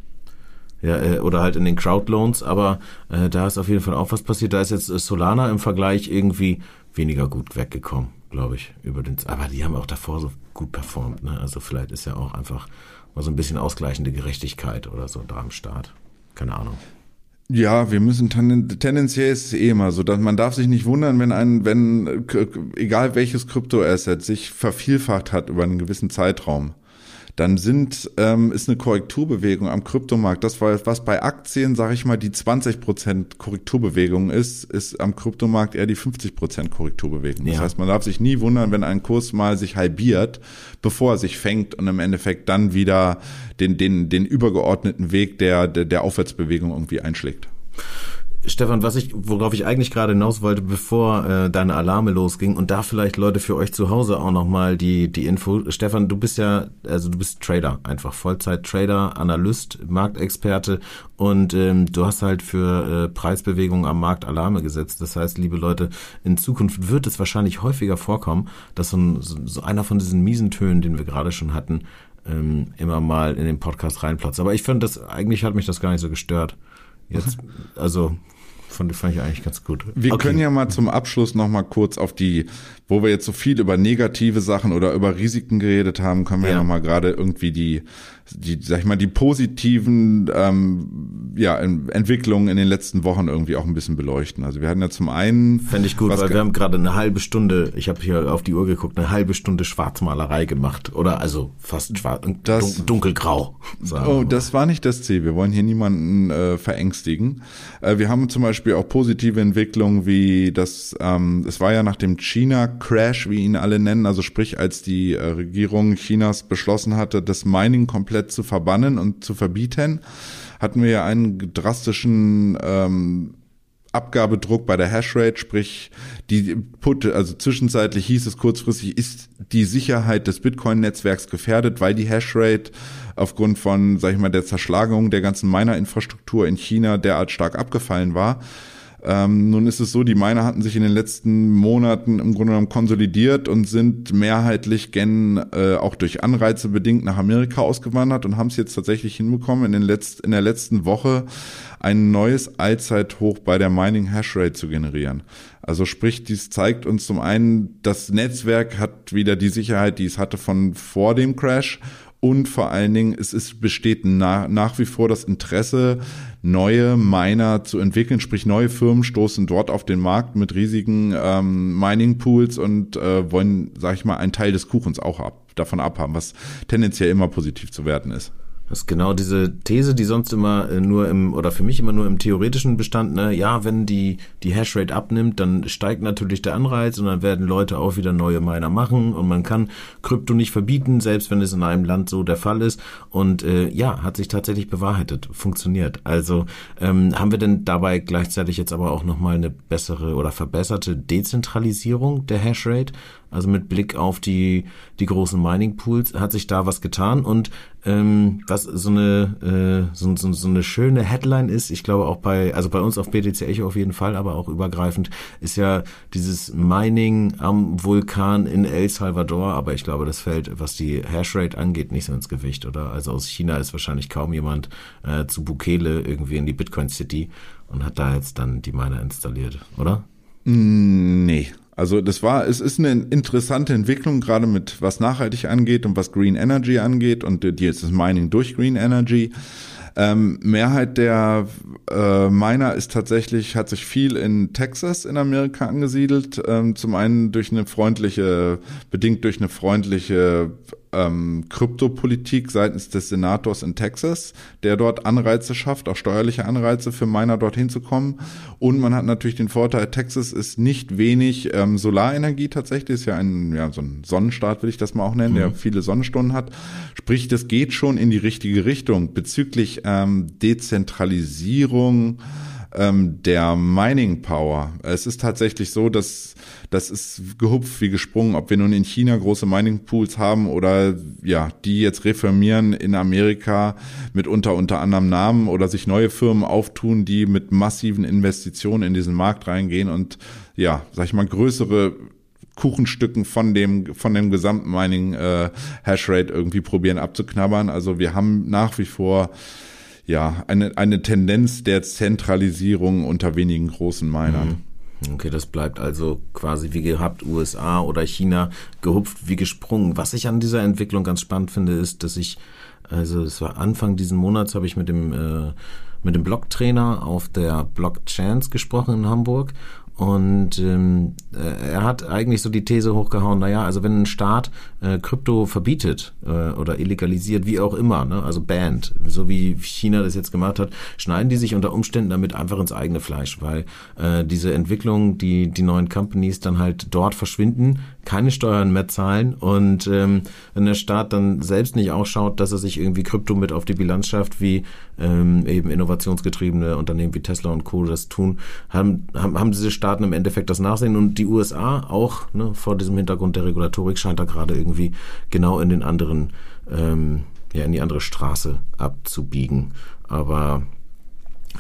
S1: Ja, äh, oder halt in den Crowdloans, aber äh, da ist auf jeden Fall auch was passiert. Da ist jetzt Solana im Vergleich irgendwie weniger gut weggekommen, glaube ich, über den. Aber die haben auch davor so gut performt, ne? Also vielleicht ist ja auch einfach mal so ein bisschen ausgleichende Gerechtigkeit oder so da am Start. Keine Ahnung.
S2: Ja, wir müssen tendenziell ist es eh immer so, dass man darf sich nicht wundern, wenn ein, wenn egal welches Kryptoasset sich vervielfacht hat über einen gewissen Zeitraum dann sind ähm, ist eine Korrekturbewegung am Kryptomarkt. Das war was bei Aktien, sage ich mal, die 20% Korrekturbewegung ist, ist am Kryptomarkt eher die 50% Korrekturbewegung. Das heißt, man darf sich nie wundern, wenn ein Kurs mal sich halbiert, bevor er sich fängt und im Endeffekt dann wieder den den den übergeordneten Weg der der, der Aufwärtsbewegung irgendwie einschlägt.
S1: Stefan, was ich, worauf ich eigentlich gerade hinaus wollte, bevor äh, deine Alarme losging und da vielleicht Leute für euch zu Hause auch nochmal die, die Info. Stefan, du bist ja, also du bist Trader, einfach Vollzeit-Trader, Analyst, Marktexperte und ähm, du hast halt für äh, Preisbewegungen am Markt Alarme gesetzt. Das heißt, liebe Leute, in Zukunft wird es wahrscheinlich häufiger vorkommen, dass so, ein, so einer von diesen miesen Tönen, den wir gerade schon hatten, ähm, immer mal in den Podcast reinplatzt. Aber ich finde, das eigentlich hat mich das gar nicht so gestört. Jetzt, also fand, fand ich eigentlich ganz gut.
S2: Wir okay. können ja mal zum Abschluss noch mal kurz auf die, wo wir jetzt so viel über negative Sachen oder über Risiken geredet haben, können wir ja, ja noch mal gerade irgendwie die die, sag ich mal, die positiven ähm, ja, Entwicklungen in den letzten Wochen irgendwie auch ein bisschen beleuchten. Also wir hatten ja zum einen.
S1: Fände ich gut, weil wir haben gerade eine halbe Stunde, ich habe hier auf die Uhr geguckt, eine halbe Stunde Schwarzmalerei gemacht. Oder also fast schwarz, das, dunkelgrau.
S2: Oh, das war nicht das Ziel. Wir wollen hier niemanden äh, verängstigen. Äh, wir haben zum Beispiel auch positive Entwicklungen wie das, ähm, es war ja nach dem China-Crash, wie ihn alle nennen, also sprich, als die äh, Regierung Chinas beschlossen hatte, das Mining komplett komplett zu verbannen und zu verbieten, hatten wir ja einen drastischen ähm, Abgabedruck bei der Hashrate, sprich die Put, also zwischenzeitlich hieß es kurzfristig, ist die Sicherheit des Bitcoin-Netzwerks gefährdet, weil die Hashrate aufgrund von, sag ich mal, der Zerschlagung der ganzen Miner-Infrastruktur in China derart stark abgefallen war. Ähm, nun ist es so, die Miner hatten sich in den letzten Monaten im Grunde genommen konsolidiert und sind mehrheitlich gen äh, auch durch Anreize bedingt nach Amerika ausgewandert und haben es jetzt tatsächlich hinbekommen, in, den letzt, in der letzten Woche ein neues Allzeithoch bei der Mining Hashrate zu generieren. Also sprich, dies zeigt uns zum einen, das Netzwerk hat wieder die Sicherheit, die es hatte von vor dem Crash und vor allen Dingen, es ist, besteht nach, nach wie vor das Interesse, neue Miner zu entwickeln, sprich neue Firmen stoßen dort auf den Markt mit riesigen ähm, Mining-Pools und äh, wollen, sag ich mal, einen Teil des Kuchens auch ab, davon abhaben, was tendenziell immer positiv zu werten ist.
S1: Das ist genau diese These, die sonst immer äh, nur im, oder für mich immer nur im theoretischen Bestand, ne, ja, wenn die, die Hashrate abnimmt, dann steigt natürlich der Anreiz und dann werden Leute auch wieder neue Miner machen und man kann Krypto nicht verbieten, selbst wenn es in einem Land so der Fall ist. Und äh, ja, hat sich tatsächlich bewahrheitet, funktioniert. Also ähm, haben wir denn dabei gleichzeitig jetzt aber auch nochmal eine bessere oder verbesserte Dezentralisierung der Hashrate? Also mit Blick auf die, die großen Mining Pools hat sich da was getan und ähm, was so eine äh, so, so, so eine schöne Headline ist, ich glaube auch bei also bei uns auf BTC Echo auf jeden Fall, aber auch übergreifend ist ja dieses Mining am Vulkan in El Salvador, aber ich glaube, das fällt, was die Hashrate angeht, nicht so ins Gewicht, oder? Also aus China ist wahrscheinlich kaum jemand äh, zu Bukele irgendwie in die Bitcoin City und hat da jetzt dann die Miner installiert, oder?
S2: Mm, nee, also das war, es ist eine interessante Entwicklung, gerade mit was nachhaltig angeht und was Green Energy angeht und ist das Mining durch Green Energy. Ähm, Mehrheit der äh, Miner ist tatsächlich, hat sich viel in Texas in Amerika angesiedelt. Ähm, zum einen durch eine freundliche, bedingt durch eine freundliche ähm, Kryptopolitik seitens des Senators in Texas, der dort Anreize schafft, auch steuerliche Anreize für Miner dorthin zu kommen. Und man hat natürlich den Vorteil, Texas ist nicht wenig ähm, Solarenergie tatsächlich, ist ja ein, ja, so ein Sonnenstaat, will ich das mal auch nennen, mhm. der viele Sonnenstunden hat. Sprich, das geht schon in die richtige Richtung bezüglich ähm, Dezentralisierung ähm, der Mining Power. Es ist tatsächlich so, dass das ist gehupft wie gesprungen, ob wir nun in China große Mining Pools haben oder ja, die jetzt reformieren in Amerika mit unter unter anderem Namen oder sich neue Firmen auftun, die mit massiven Investitionen in diesen Markt reingehen und ja, sag ich mal, größere Kuchenstücken von dem von dem gesamten Mining äh, Hashrate irgendwie probieren abzuknabbern. Also wir haben nach wie vor ja, eine, eine Tendenz der Zentralisierung unter wenigen großen Minern.
S1: Mhm. Okay, das bleibt also quasi wie gehabt, USA oder China gehupft wie gesprungen. Was ich an dieser Entwicklung ganz spannend finde, ist, dass ich, also es war Anfang diesen Monats, habe ich mit dem äh, mit dem Blocktrainer auf der Blockchance gesprochen in Hamburg und ähm, äh, er hat eigentlich so die These hochgehauen, naja, also wenn ein Staat äh, Krypto verbietet äh, oder illegalisiert, wie auch immer, ne, also banned, so wie China das jetzt gemacht hat, schneiden die sich unter Umständen damit einfach ins eigene Fleisch, weil äh, diese Entwicklung, die die neuen Companies dann halt dort verschwinden, keine Steuern mehr zahlen und ähm, wenn der Staat dann selbst nicht auch schaut, dass er sich irgendwie Krypto mit auf die Bilanz schafft, wie ähm, eben innovationsgetriebene Unternehmen wie Tesla und Co. das tun, haben, haben, haben diese Staaten im Endeffekt das Nachsehen und die USA auch ne, vor diesem Hintergrund der Regulatorik scheint da gerade irgendwie genau in den anderen, ähm, ja, in die andere Straße abzubiegen. Aber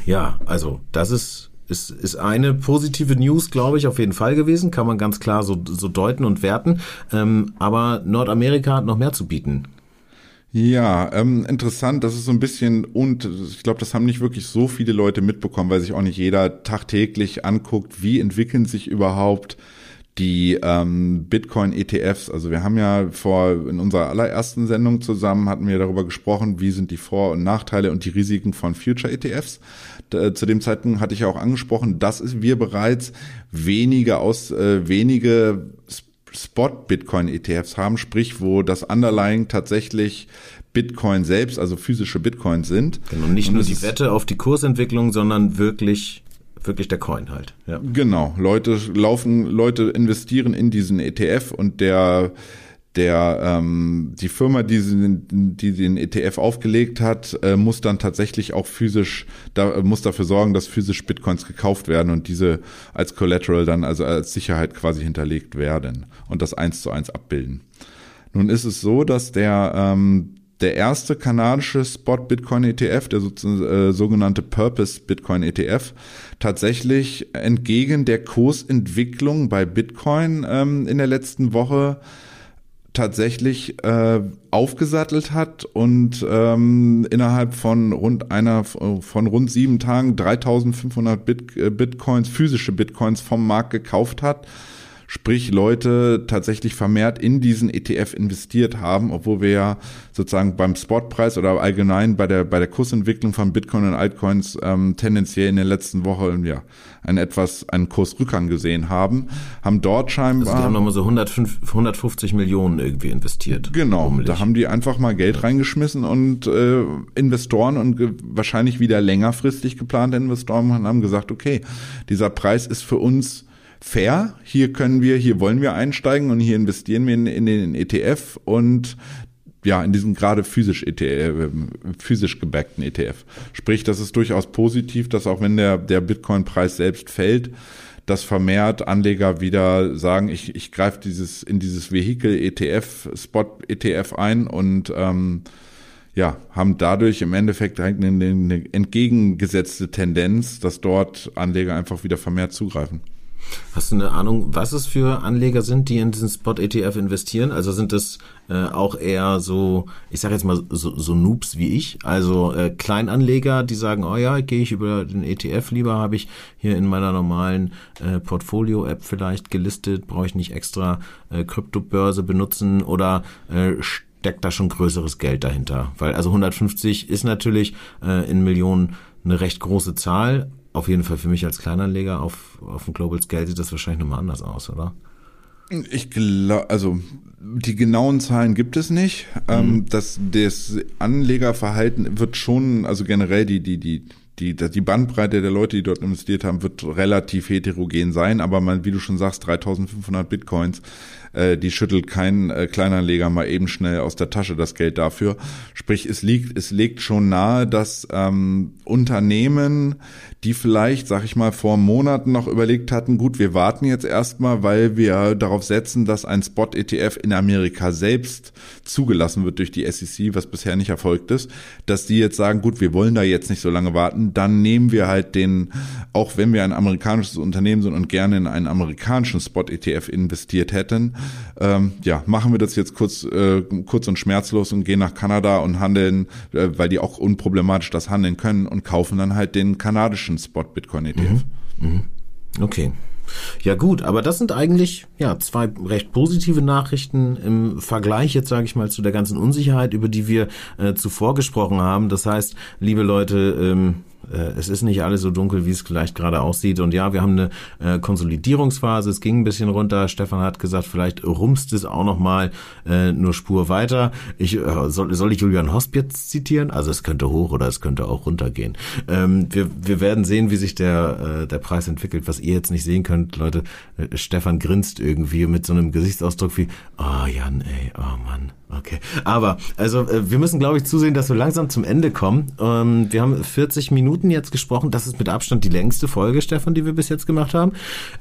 S1: ja, also das ist ist, ist eine positive News, glaube ich, auf jeden Fall gewesen. Kann man ganz klar so, so deuten und werten. Ähm, aber Nordamerika hat noch mehr zu bieten.
S2: Ja, ähm, interessant, das ist so ein bisschen, und ich glaube, das haben nicht wirklich so viele Leute mitbekommen, weil sich auch nicht jeder tagtäglich anguckt, wie entwickeln sich überhaupt die ähm, Bitcoin-ETFs. Also wir haben ja vor in unserer allerersten Sendung zusammen hatten wir darüber gesprochen, wie sind die Vor- und Nachteile und die Risiken von Future-ETFs. Zu dem Zeitpunkt hatte ich ja auch angesprochen, dass wir bereits wenige aus äh, wenige Spot-Bitcoin-ETFs haben, sprich, wo das Underlying tatsächlich Bitcoin selbst, also physische Bitcoins sind.
S1: Genau, nicht und nur die Wette auf die Kursentwicklung, sondern wirklich wirklich der Coin halt.
S2: Ja. Genau, Leute laufen, Leute investieren in diesen ETF und der der ähm, die Firma, die, die den ETF aufgelegt hat, äh, muss dann tatsächlich auch physisch, da muss dafür sorgen, dass physisch Bitcoins gekauft werden und diese als Collateral dann also als Sicherheit quasi hinterlegt werden und das eins zu eins abbilden. Nun ist es so, dass der ähm, der erste kanadische Spot Bitcoin ETF, der äh, sogenannte Purpose Bitcoin ETF, tatsächlich entgegen der Kursentwicklung bei Bitcoin ähm, in der letzten Woche tatsächlich äh, aufgesattelt hat und ähm, innerhalb von rund einer von rund sieben Tagen 3.500 Bit, äh, Bitcoins physische Bitcoins vom Markt gekauft hat sprich Leute tatsächlich vermehrt in diesen ETF investiert haben, obwohl wir ja sozusagen beim Spotpreis oder allgemein bei der bei der Kursentwicklung von Bitcoin und Altcoins ähm, tendenziell in den letzten Wochen ja einen etwas einen Kursrückgang gesehen haben, haben dort scheinbar also
S1: die haben nochmal so 105, 150 Millionen irgendwie investiert.
S2: Genau, bummelig. da haben die einfach mal Geld reingeschmissen und äh, Investoren und wahrscheinlich wieder längerfristig geplante Investoren haben gesagt, okay, dieser Preis ist für uns fair. Hier können wir, hier wollen wir einsteigen und hier investieren wir in, in den ETF und ja, in diesen gerade physisch ETF, physisch gebackten ETF. Sprich, das ist durchaus positiv, dass auch wenn der, der Bitcoin-Preis selbst fällt, dass vermehrt Anleger wieder sagen, ich, ich greife dieses, in dieses Vehikel ETF, Spot ETF ein und ähm, ja, haben dadurch im Endeffekt eine, eine entgegengesetzte Tendenz, dass dort Anleger einfach wieder vermehrt zugreifen.
S1: Hast du eine Ahnung, was es für Anleger sind, die in diesen Spot-ETF investieren? Also sind das äh, auch eher so, ich sage jetzt mal so, so Noobs wie ich, also äh, Kleinanleger, die sagen, oh ja, gehe ich über den ETF lieber, habe ich hier in meiner normalen äh, Portfolio-App vielleicht gelistet, brauche ich nicht extra äh, Kryptobörse benutzen oder äh, steckt da schon größeres Geld dahinter? Weil also 150 ist natürlich äh, in Millionen eine recht große Zahl, auf jeden Fall für mich als Kleinanleger auf, auf dem Global Scale sieht das wahrscheinlich nochmal anders aus, oder?
S2: Ich glaube, also die genauen Zahlen gibt es nicht. Ähm, mhm. das, das Anlegerverhalten wird schon, also generell die, die, die, die, die Bandbreite der Leute, die dort investiert haben, wird relativ heterogen sein. Aber man, wie du schon sagst, 3500 Bitcoins äh, die schüttelt kein äh, Kleinanleger mal eben schnell aus der Tasche das Geld dafür. Sprich, es liegt, es legt schon nahe, dass ähm, Unternehmen, die vielleicht, sag ich mal, vor Monaten noch überlegt hatten, gut, wir warten jetzt erstmal, weil wir darauf setzen, dass ein Spot-ETF in Amerika selbst zugelassen wird durch die SEC, was bisher nicht erfolgt ist, dass die jetzt sagen, gut, wir wollen da jetzt nicht so lange warten, dann nehmen wir halt den, auch wenn wir ein amerikanisches Unternehmen sind und gerne in einen amerikanischen Spot-ETF investiert hätten, ähm, ja, machen wir das jetzt kurz, äh, kurz und schmerzlos und gehen nach Kanada und handeln, äh, weil die auch unproblematisch das handeln können und kaufen dann halt den kanadischen Spot-Bitcoin-ETF.
S1: Mhm. Mhm. Okay. Ja gut, aber das sind eigentlich ja zwei recht positive Nachrichten im Vergleich jetzt sage ich mal zu der ganzen Unsicherheit, über die wir äh, zuvor gesprochen haben. Das heißt, liebe Leute, ähm, äh, es ist nicht alles so dunkel, wie es vielleicht gerade aussieht. Und ja, wir haben eine äh, Konsolidierungsphase. Es ging ein bisschen runter. Stefan hat gesagt, vielleicht rumst es auch noch mal äh, nur Spur weiter. Ich äh, soll, soll ich Julian Hosp jetzt zitieren? Also es könnte hoch oder es könnte auch runtergehen. Ähm, wir, wir werden sehen, wie sich der äh, der Preis entwickelt. Was ihr jetzt nicht sehen könnt, Leute. Äh, Stefan grinst irgendwie mit so einem Gesichtsausdruck wie, oh Jan, ey, oh Mann. Okay, aber also äh, wir müssen, glaube ich, zusehen, dass wir langsam zum Ende kommen. Ähm, wir haben 40 Minuten jetzt gesprochen. Das ist mit Abstand die längste Folge, Stefan, die wir bis jetzt gemacht haben.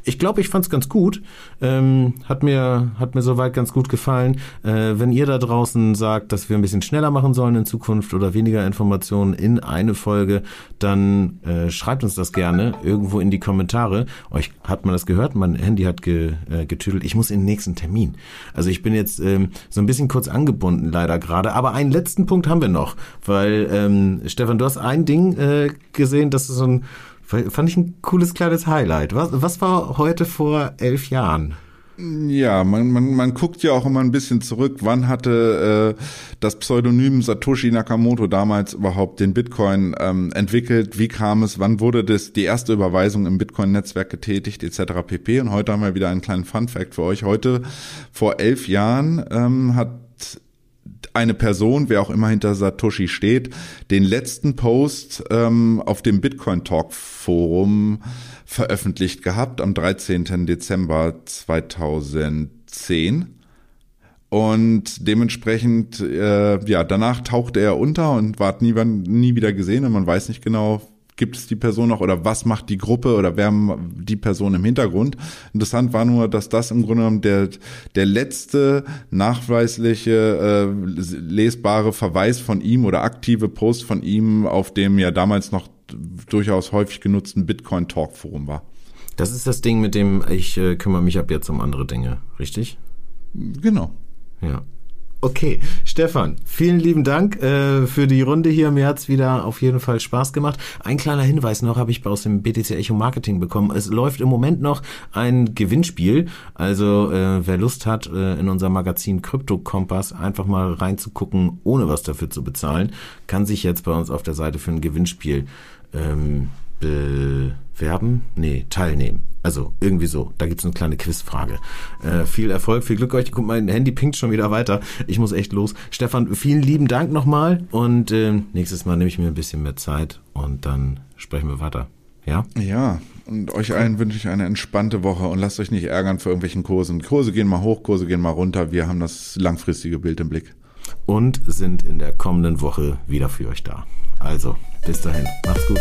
S1: Ich glaube, ich fand es ganz gut. Ähm, hat mir hat mir soweit ganz gut gefallen. Äh, wenn ihr da draußen sagt, dass wir ein bisschen schneller machen sollen in Zukunft oder weniger Informationen in eine Folge, dann äh, schreibt uns das gerne irgendwo in die Kommentare. Euch hat man das gehört? Mein Handy hat ge, getüdelt. Ich muss in den nächsten Termin. Also ich bin jetzt ähm, so ein bisschen kurz angefangen angebunden leider gerade. Aber einen letzten Punkt haben wir noch, weil ähm, Stefan, du hast ein Ding äh, gesehen, das ist so ein, fand ich ein cooles kleines Highlight. Was, was war heute vor elf Jahren?
S2: Ja, man, man, man guckt ja auch immer ein bisschen zurück, wann hatte äh, das Pseudonym Satoshi Nakamoto damals überhaupt den Bitcoin ähm, entwickelt, wie kam es, wann wurde das die erste Überweisung im Bitcoin-Netzwerk getätigt, etc. pp. Und heute haben wir wieder einen kleinen Fun-Fact für euch. Heute, vor elf Jahren, ähm, hat eine Person, wer auch immer hinter Satoshi steht, den letzten Post ähm, auf dem Bitcoin Talk Forum veröffentlicht gehabt am 13. Dezember 2010. Und dementsprechend, äh, ja, danach tauchte er unter und ward nie, nie wieder gesehen und man weiß nicht genau, gibt es die Person noch oder was macht die Gruppe oder wer die Person im Hintergrund. Interessant war nur, dass das im Grunde genommen der, der letzte nachweisliche, äh, lesbare Verweis von ihm oder aktive Post von ihm auf dem ja damals noch durchaus häufig genutzten Bitcoin Talk Forum war.
S1: Das ist das Ding, mit dem ich äh, kümmere mich ab jetzt um andere Dinge, richtig?
S2: Genau.
S1: Ja. Okay, Stefan, vielen lieben Dank äh, für die Runde hier. Mir hat's wieder auf jeden Fall Spaß gemacht. Ein kleiner Hinweis noch habe ich aus dem BTC Echo Marketing bekommen. Es läuft im Moment noch ein Gewinnspiel. Also äh, wer Lust hat, äh, in unser Magazin Crypto Kompass einfach mal reinzugucken, ohne was dafür zu bezahlen, kann sich jetzt bei uns auf der Seite für ein Gewinnspiel ähm, bewerben? Nee, teilnehmen. Also irgendwie so. Da gibt's eine kleine Quizfrage. Äh, viel Erfolg, viel Glück euch. Guck, mein Handy pinkt schon wieder weiter. Ich muss echt los. Stefan, vielen lieben Dank nochmal. Und äh, nächstes Mal nehme ich mir ein bisschen mehr Zeit und dann sprechen wir weiter. Ja?
S2: Ja. Und euch allen wünsche ich eine entspannte Woche und lasst euch nicht ärgern für irgendwelchen Kursen. Kurse gehen mal hoch, Kurse gehen mal runter. Wir haben das langfristige Bild im Blick.
S1: Und sind in der kommenden Woche wieder für euch da. Also, bis dahin. Macht's gut.